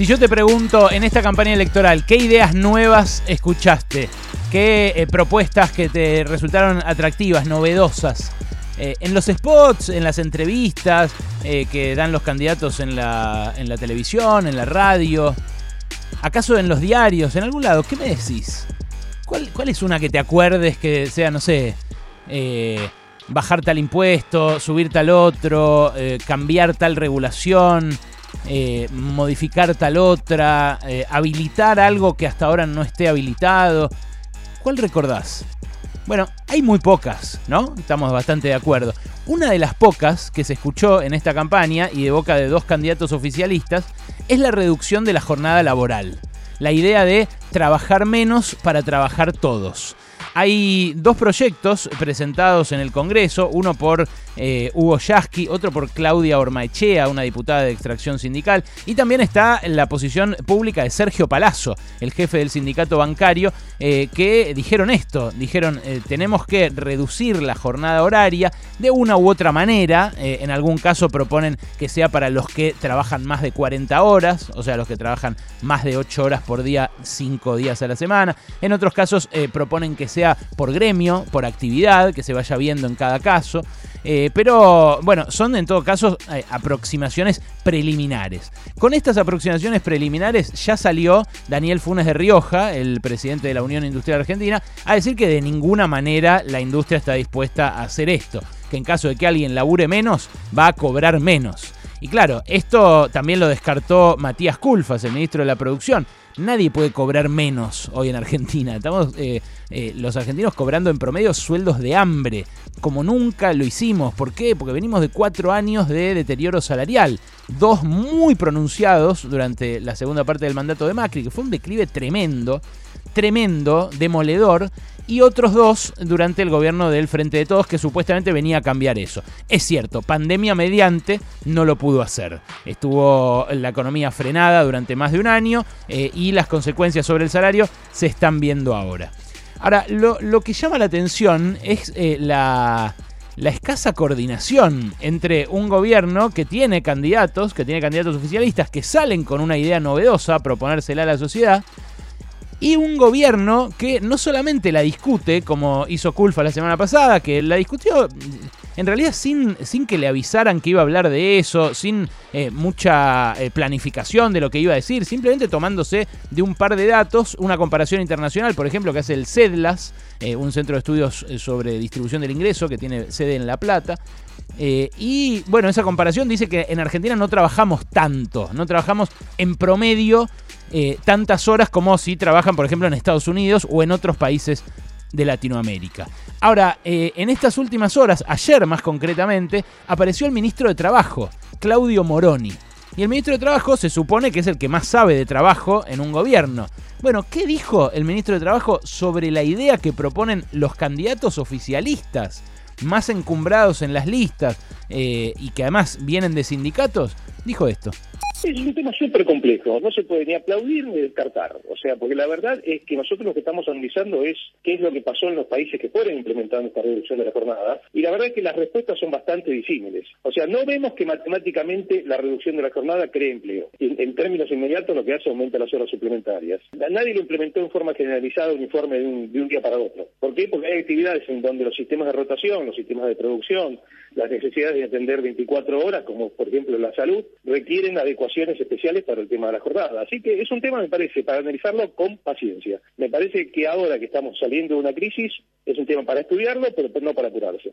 Si yo te pregunto en esta campaña electoral, ¿qué ideas nuevas escuchaste? ¿Qué eh, propuestas que te resultaron atractivas, novedosas? Eh, en los spots, en las entrevistas eh, que dan los candidatos en la, televisión, en la radio, acaso en los diarios, en algún lado, ¿qué me decís? ¿Cuál, cuál es una que te acuerdes que sea, no sé, bajar tal impuesto, subir tal otro, cambiar tal regulación? Eh, modificar tal otra, eh, habilitar algo que hasta ahora no esté habilitado. ¿Cuál recordás? Bueno, hay muy pocas, ¿no? Estamos bastante de acuerdo. Una de las pocas que se escuchó en esta campaña y de boca de dos candidatos oficialistas es la reducción de la jornada laboral. La idea de trabajar menos para trabajar todos. Hay dos proyectos presentados en el Congreso, uno por eh, Hugo Yasky, otro por Claudia Ormaechea, una diputada de extracción sindical, y también está la posición pública de Sergio Palazzo, el jefe del sindicato bancario, eh, que dijeron esto, dijeron eh, tenemos que reducir la jornada horaria de una u otra manera, en algún caso proponen que sea para los que trabajan más de 40 horas, o sea, los que trabajan más de 8 horas por día, 5 días a la semana, en otros casos proponen que sea por gremio, por actividad, que se vaya viendo en cada caso. Eh, pero bueno, son en todo caso eh, aproximaciones preliminares. Con estas aproximaciones preliminares ya salió Daniel Funes de Rioja, el presidente de la Unión Industrial Argentina, a decir que de ninguna manera la industria está dispuesta a hacer esto, que en caso de que alguien labure menos, va a cobrar menos. Y claro, esto también lo descartó Matías Culfas, el ministro de la Producción. Nadie puede cobrar menos hoy en Argentina. Estamos eh, eh, los argentinos cobrando en promedio sueldos de hambre, como nunca lo hicimos. ¿Por qué? Porque venimos de cuatro años de deterioro salarial. Dos muy pronunciados durante la segunda parte del mandato de Macri, que fue un declive tremendo, tremendo, demoledor, y otros dos durante el gobierno del Frente de Todos que supuestamente venía a cambiar eso. Es cierto, pandemia mediante no lo pudo hacer. Estuvo la economía frenada durante más de un año eh, y las consecuencias sobre el salario se están viendo ahora. Ahora, lo, que llama la atención es eh, la, la escasa coordinación entre un gobierno que tiene candidatos, que tiene candidatos oficialistas que salen con una idea novedosa a proponérsela a la sociedad, y un gobierno que no solamente la discute, como hizo Culfa la semana pasada, que la discutió en realidad sin, sin que le avisaran que iba a hablar de eso, sin eh, mucha eh, planificación de lo que iba a decir, simplemente tomándose de un par de datos, una comparación internacional, por ejemplo, que hace el CEDLAS, eh, un centro de estudios sobre distribución del ingreso que tiene sede en La Plata. Y bueno, esa comparación dice que en Argentina no trabajamos tanto, no trabajamos en promedio eh, tantas horas como si trabajan, por ejemplo, en Estados Unidos o en otros países de Latinoamérica. Ahora, eh, en estas últimas horas, ayer más concretamente, apareció el ministro de Trabajo, Claudio Moroni. Y el ministro de Trabajo se supone que es el que más sabe de trabajo en un gobierno. Bueno, ¿qué dijo el ministro de Trabajo sobre la idea que proponen los candidatos oficialistas, más encumbrados en las listas eh, y que además vienen de sindicatos? Dijo esto. Es un tema súper complejo, no se puede ni aplaudir ni descartar. O sea, porque la verdad es que nosotros lo que estamos analizando es qué es lo que pasó en los países que fueron implementando esta reducción de la jornada, y la verdad es que las respuestas son bastante disímiles. O sea, no vemos que matemáticamente la reducción de la jornada cree empleo. En, términos inmediatos lo que hace aumenta las horas suplementarias. Nadie lo implementó en forma generalizada, uniforme de un, de un día para otro. ¿Por qué? Porque hay actividades en donde los sistemas de rotación, los sistemas de producción, las necesidades de atender 24 horas, como por ejemplo la salud, requieren especiales para el tema de la jornada. Así que es un tema, me parece, para analizarlo con paciencia. Me parece que ahora que estamos saliendo de una crisis, es un tema para estudiarlo, pero no para apurarse.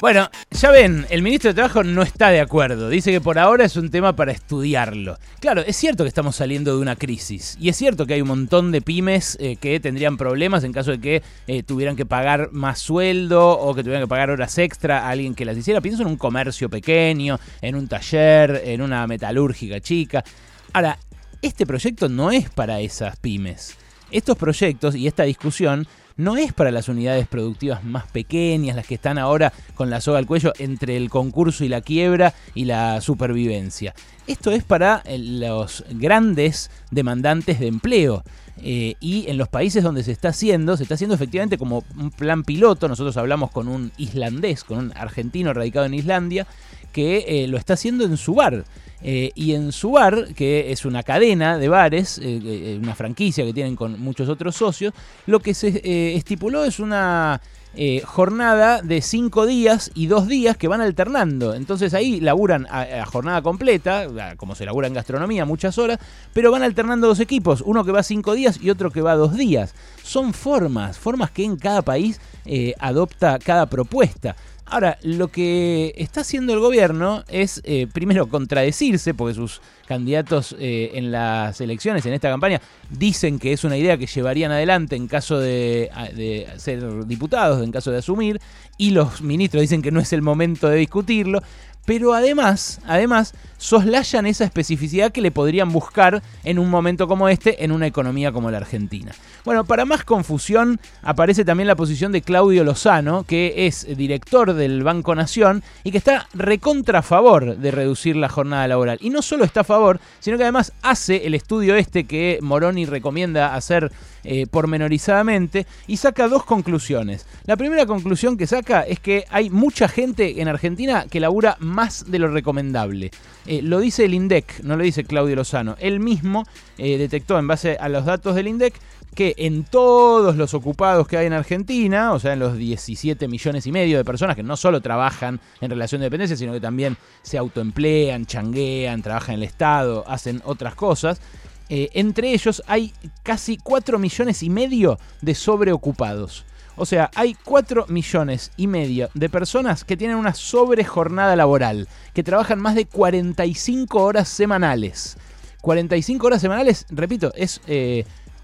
Bueno, ya ven, el ministro de Trabajo no está de acuerdo. Dice que por ahora es un tema para estudiarlo. Claro, es cierto que estamos saliendo de una crisis. Y es cierto que hay un montón de pymes eh, que tendrían problemas en caso de que eh, tuvieran que pagar más sueldo o que tuvieran que pagar horas extra a alguien que las hiciera. Pienso en un comercio pequeño, en un taller, en una metalúrgica chica. Ahora, este proyecto no es para esas pymes. Estos proyectos y esta discusión no es para las unidades productivas más pequeñas, las que están ahora con la soga al cuello entre el concurso y la quiebra y la supervivencia. Esto es para eh, los grandes demandantes de empleo. Eh, y en los países donde se está haciendo, se está haciendo efectivamente como un plan piloto. Nosotros hablamos con un islandés, con un argentino radicado en Islandia, que eh, lo está haciendo en su bar. Y en su bar, que es una cadena de bares, una franquicia que tienen con muchos otros socios, lo que se estipuló es una eh, jornada de cinco días y dos días que van alternando. Entonces ahí laburan a, jornada completa, como se labura en gastronomía, muchas horas, pero van alternando dos equipos, uno que va cinco días y otro que va dos días. Son formas, formas que en cada país eh, adopta cada propuesta. Ahora, lo que está haciendo el gobierno es, eh, primero, contradecirse, porque sus candidatos eh, en las elecciones, en esta campaña, dicen que es una idea que llevarían adelante en caso de, de, ser diputados, en caso de asumir, y los ministros dicen que no es el momento de discutirlo pero además, además, soslayan esa especificidad que le podrían buscar en un momento como este en una economía como la Argentina. Bueno, para más confusión aparece también la posición de Claudio Lozano, que es director del Banco Nación y que está recontra favor de reducir la jornada laboral. Y no solo está a favor, sino que además hace el estudio este que Moroni recomienda hacer eh, pormenorizadamente y saca dos conclusiones. La primera conclusión que saca es que hay mucha gente en Argentina que labura más de lo recomendable. Eh, lo dice el INDEC, no lo dice Claudio Lozano. Él mismo eh, detectó en base a los datos del INDEC que en todos los ocupados que hay en Argentina, o sea, en los 17 millones y medio de personas que no solo trabajan en relación de dependencia, sino que también se autoemplean, changuean, trabajan en el Estado, hacen otras cosas, eh, entre ellos hay casi 4 millones y medio de sobreocupados. O sea, hay 4 millones y medio de personas que tienen una sobrejornada laboral, que trabajan más de 45 horas semanales. 45 horas semanales, repito, es,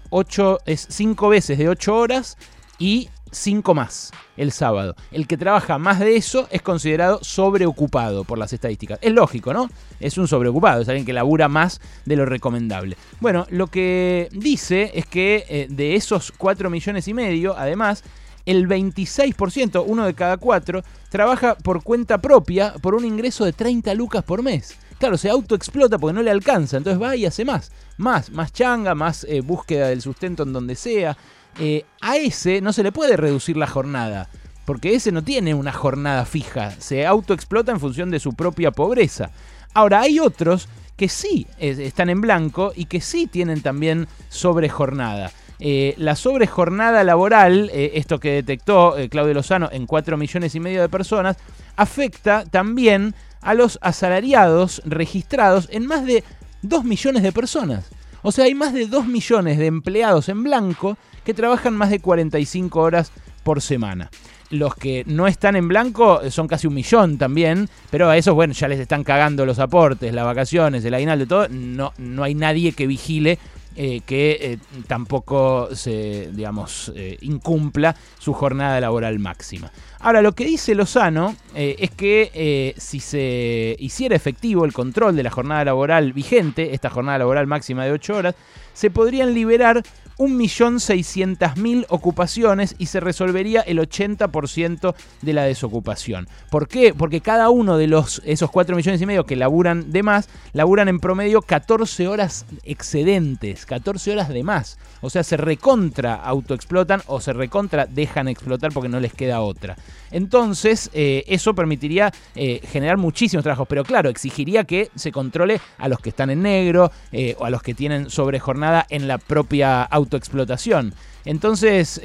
8, eh, es 5 veces de 8 horas y 5 más el sábado. El que trabaja más de eso es considerado sobreocupado por las estadísticas. Es lógico, ¿no? Es un sobreocupado, es alguien que labura más de lo recomendable. Bueno, lo que dice es que eh, de esos 4 millones y medio, además, el 26%, uno de cada cuatro, trabaja por cuenta propia por un ingreso de 30 lucas por mes. Claro, se autoexplota porque no le alcanza, entonces va y hace más. Más, más changa, más eh, búsqueda del sustento en donde sea. Eh, a ese no se le puede reducir la jornada, porque ese no tiene una jornada fija, se autoexplota en función de su propia pobreza. Ahora, hay otros que sí están en blanco y que sí tienen también sobrejornada. Eh, la sobrejornada laboral, eh, esto que detectó Claudio Lozano en 4 millones y medio de personas, afecta también a los asalariados registrados en más de 2 millones de personas. O sea, hay más de 2 millones de empleados en blanco que trabajan más de 45 horas por semana. Los que no están en blanco son casi un millón también, pero a esos, bueno, ya les están cagando los aportes, las vacaciones, el aguinaldo, todo. No, no hay nadie que vigile eh, que eh, tampoco se, digamos, eh, incumpla su jornada laboral máxima. Ahora, lo que dice Lozano es que si se hiciera efectivo el control de la jornada laboral vigente, esta jornada laboral máxima de 8 horas, se podrían liberar 1.600.000 ocupaciones y se resolvería el 80% de la desocupación. ¿Por qué? Porque cada uno de los, esos 4 millones y medio que laburan de más, laburan en promedio 14 horas excedentes, 14 horas de más. O sea, se recontra autoexplotan o se recontra dejan explotar porque no les queda otra. Entonces, eh, eso permitiría eh, generar muchísimos trabajos, pero claro, exigiría que se controle a los que están en negro eh, o a los que tienen sobrejornada en la propia autoexplotación. Entonces,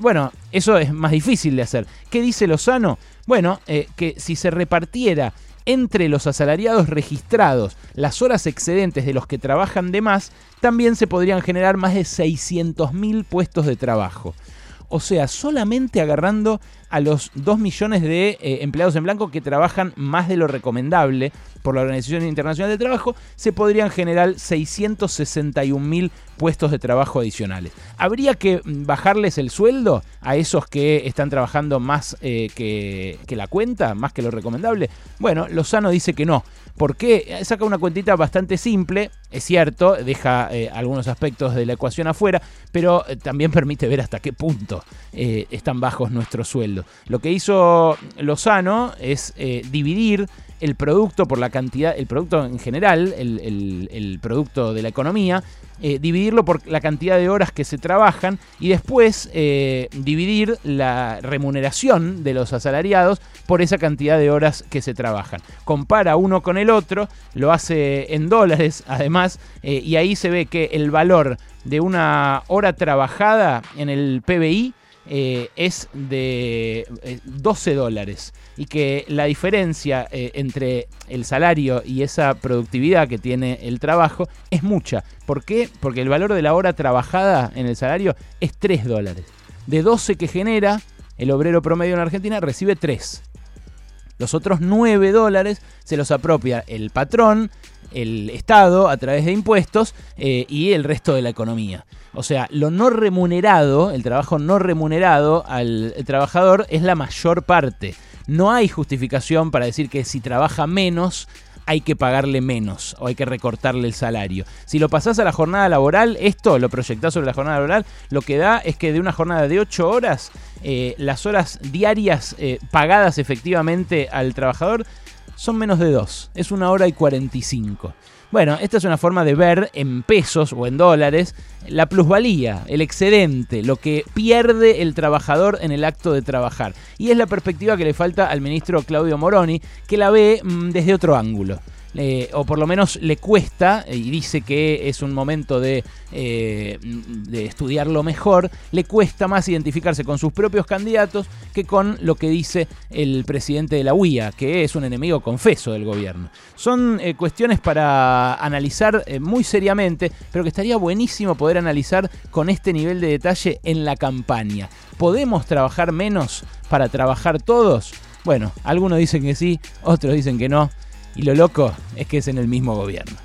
bueno, eso es más difícil de hacer. ¿Qué dice Lozano? Bueno, que si se repartiera entre los asalariados registrados las horas excedentes de los que trabajan de más, también se podrían generar más de 600.000 puestos de trabajo. O sea, solamente agarrando a los 2 millones de eh, empleados en blanco que trabajan más de lo recomendable por la Organización Internacional del Trabajo, se podrían generar 661 mil puestos de trabajo adicionales. ¿Habría que bajarles el sueldo a esos que están trabajando más eh, que, la cuenta, más que lo recomendable? Bueno, Lozano dice que no. ¿Por qué? Saca una cuentita bastante simple, es cierto, deja eh, algunos aspectos de la ecuación afuera, pero también permite ver hasta qué punto están bajos nuestros sueldos. Lo que hizo Lozano es dividir el producto por la cantidad, el producto en general, el, producto de la economía, eh, dividirlo por la cantidad de horas que se trabajan y después eh, dividir la remuneración de los asalariados por esa cantidad de horas que se trabajan. Compara uno con el otro, lo hace en dólares además, eh, y ahí se ve que el valor de una hora trabajada en el PBI eh, es de 12 eh, dólares y que la diferencia eh, entre el salario y esa productividad que tiene el trabajo es mucha. ¿Por qué? Porque el valor de la hora trabajada en el salario es 3 dólares. De 12 que genera, el obrero promedio en Argentina recibe 3. Los otros 9 dólares se los apropia el patrón, el Estado a través de impuestos y el resto de la economía. O sea, lo no remunerado, el trabajo no remunerado al trabajador es la mayor parte. No hay justificación para decir que si trabaja menos hay que pagarle menos o hay que recortarle el salario. Si lo pasás a la jornada laboral, esto lo proyectás sobre la jornada laboral, lo que da es que de una jornada de 8 horas, eh, las horas diarias eh, pagadas efectivamente al trabajador son menos de 2. Es una hora y 45. Bueno, esta es una forma de ver en pesos o en dólares la plusvalía, el excedente, lo que pierde el trabajador en el acto de trabajar. Y es la perspectiva que le falta al ministro Claudio Moroni, que la ve mm, desde otro ángulo o por lo menos le cuesta, y dice que es un momento de, eh, estudiarlo mejor, le cuesta más identificarse con sus propios candidatos que con lo que dice el presidente de la UIA, que es un enemigo confeso del gobierno. Son eh, cuestiones para analizar eh, muy seriamente, pero que estaría buenísimo poder analizar con este nivel de detalle en la campaña. ¿Podemos trabajar menos para trabajar todos? Bueno, algunos dicen que sí, otros dicen que no. Y lo loco es que es en el mismo gobierno.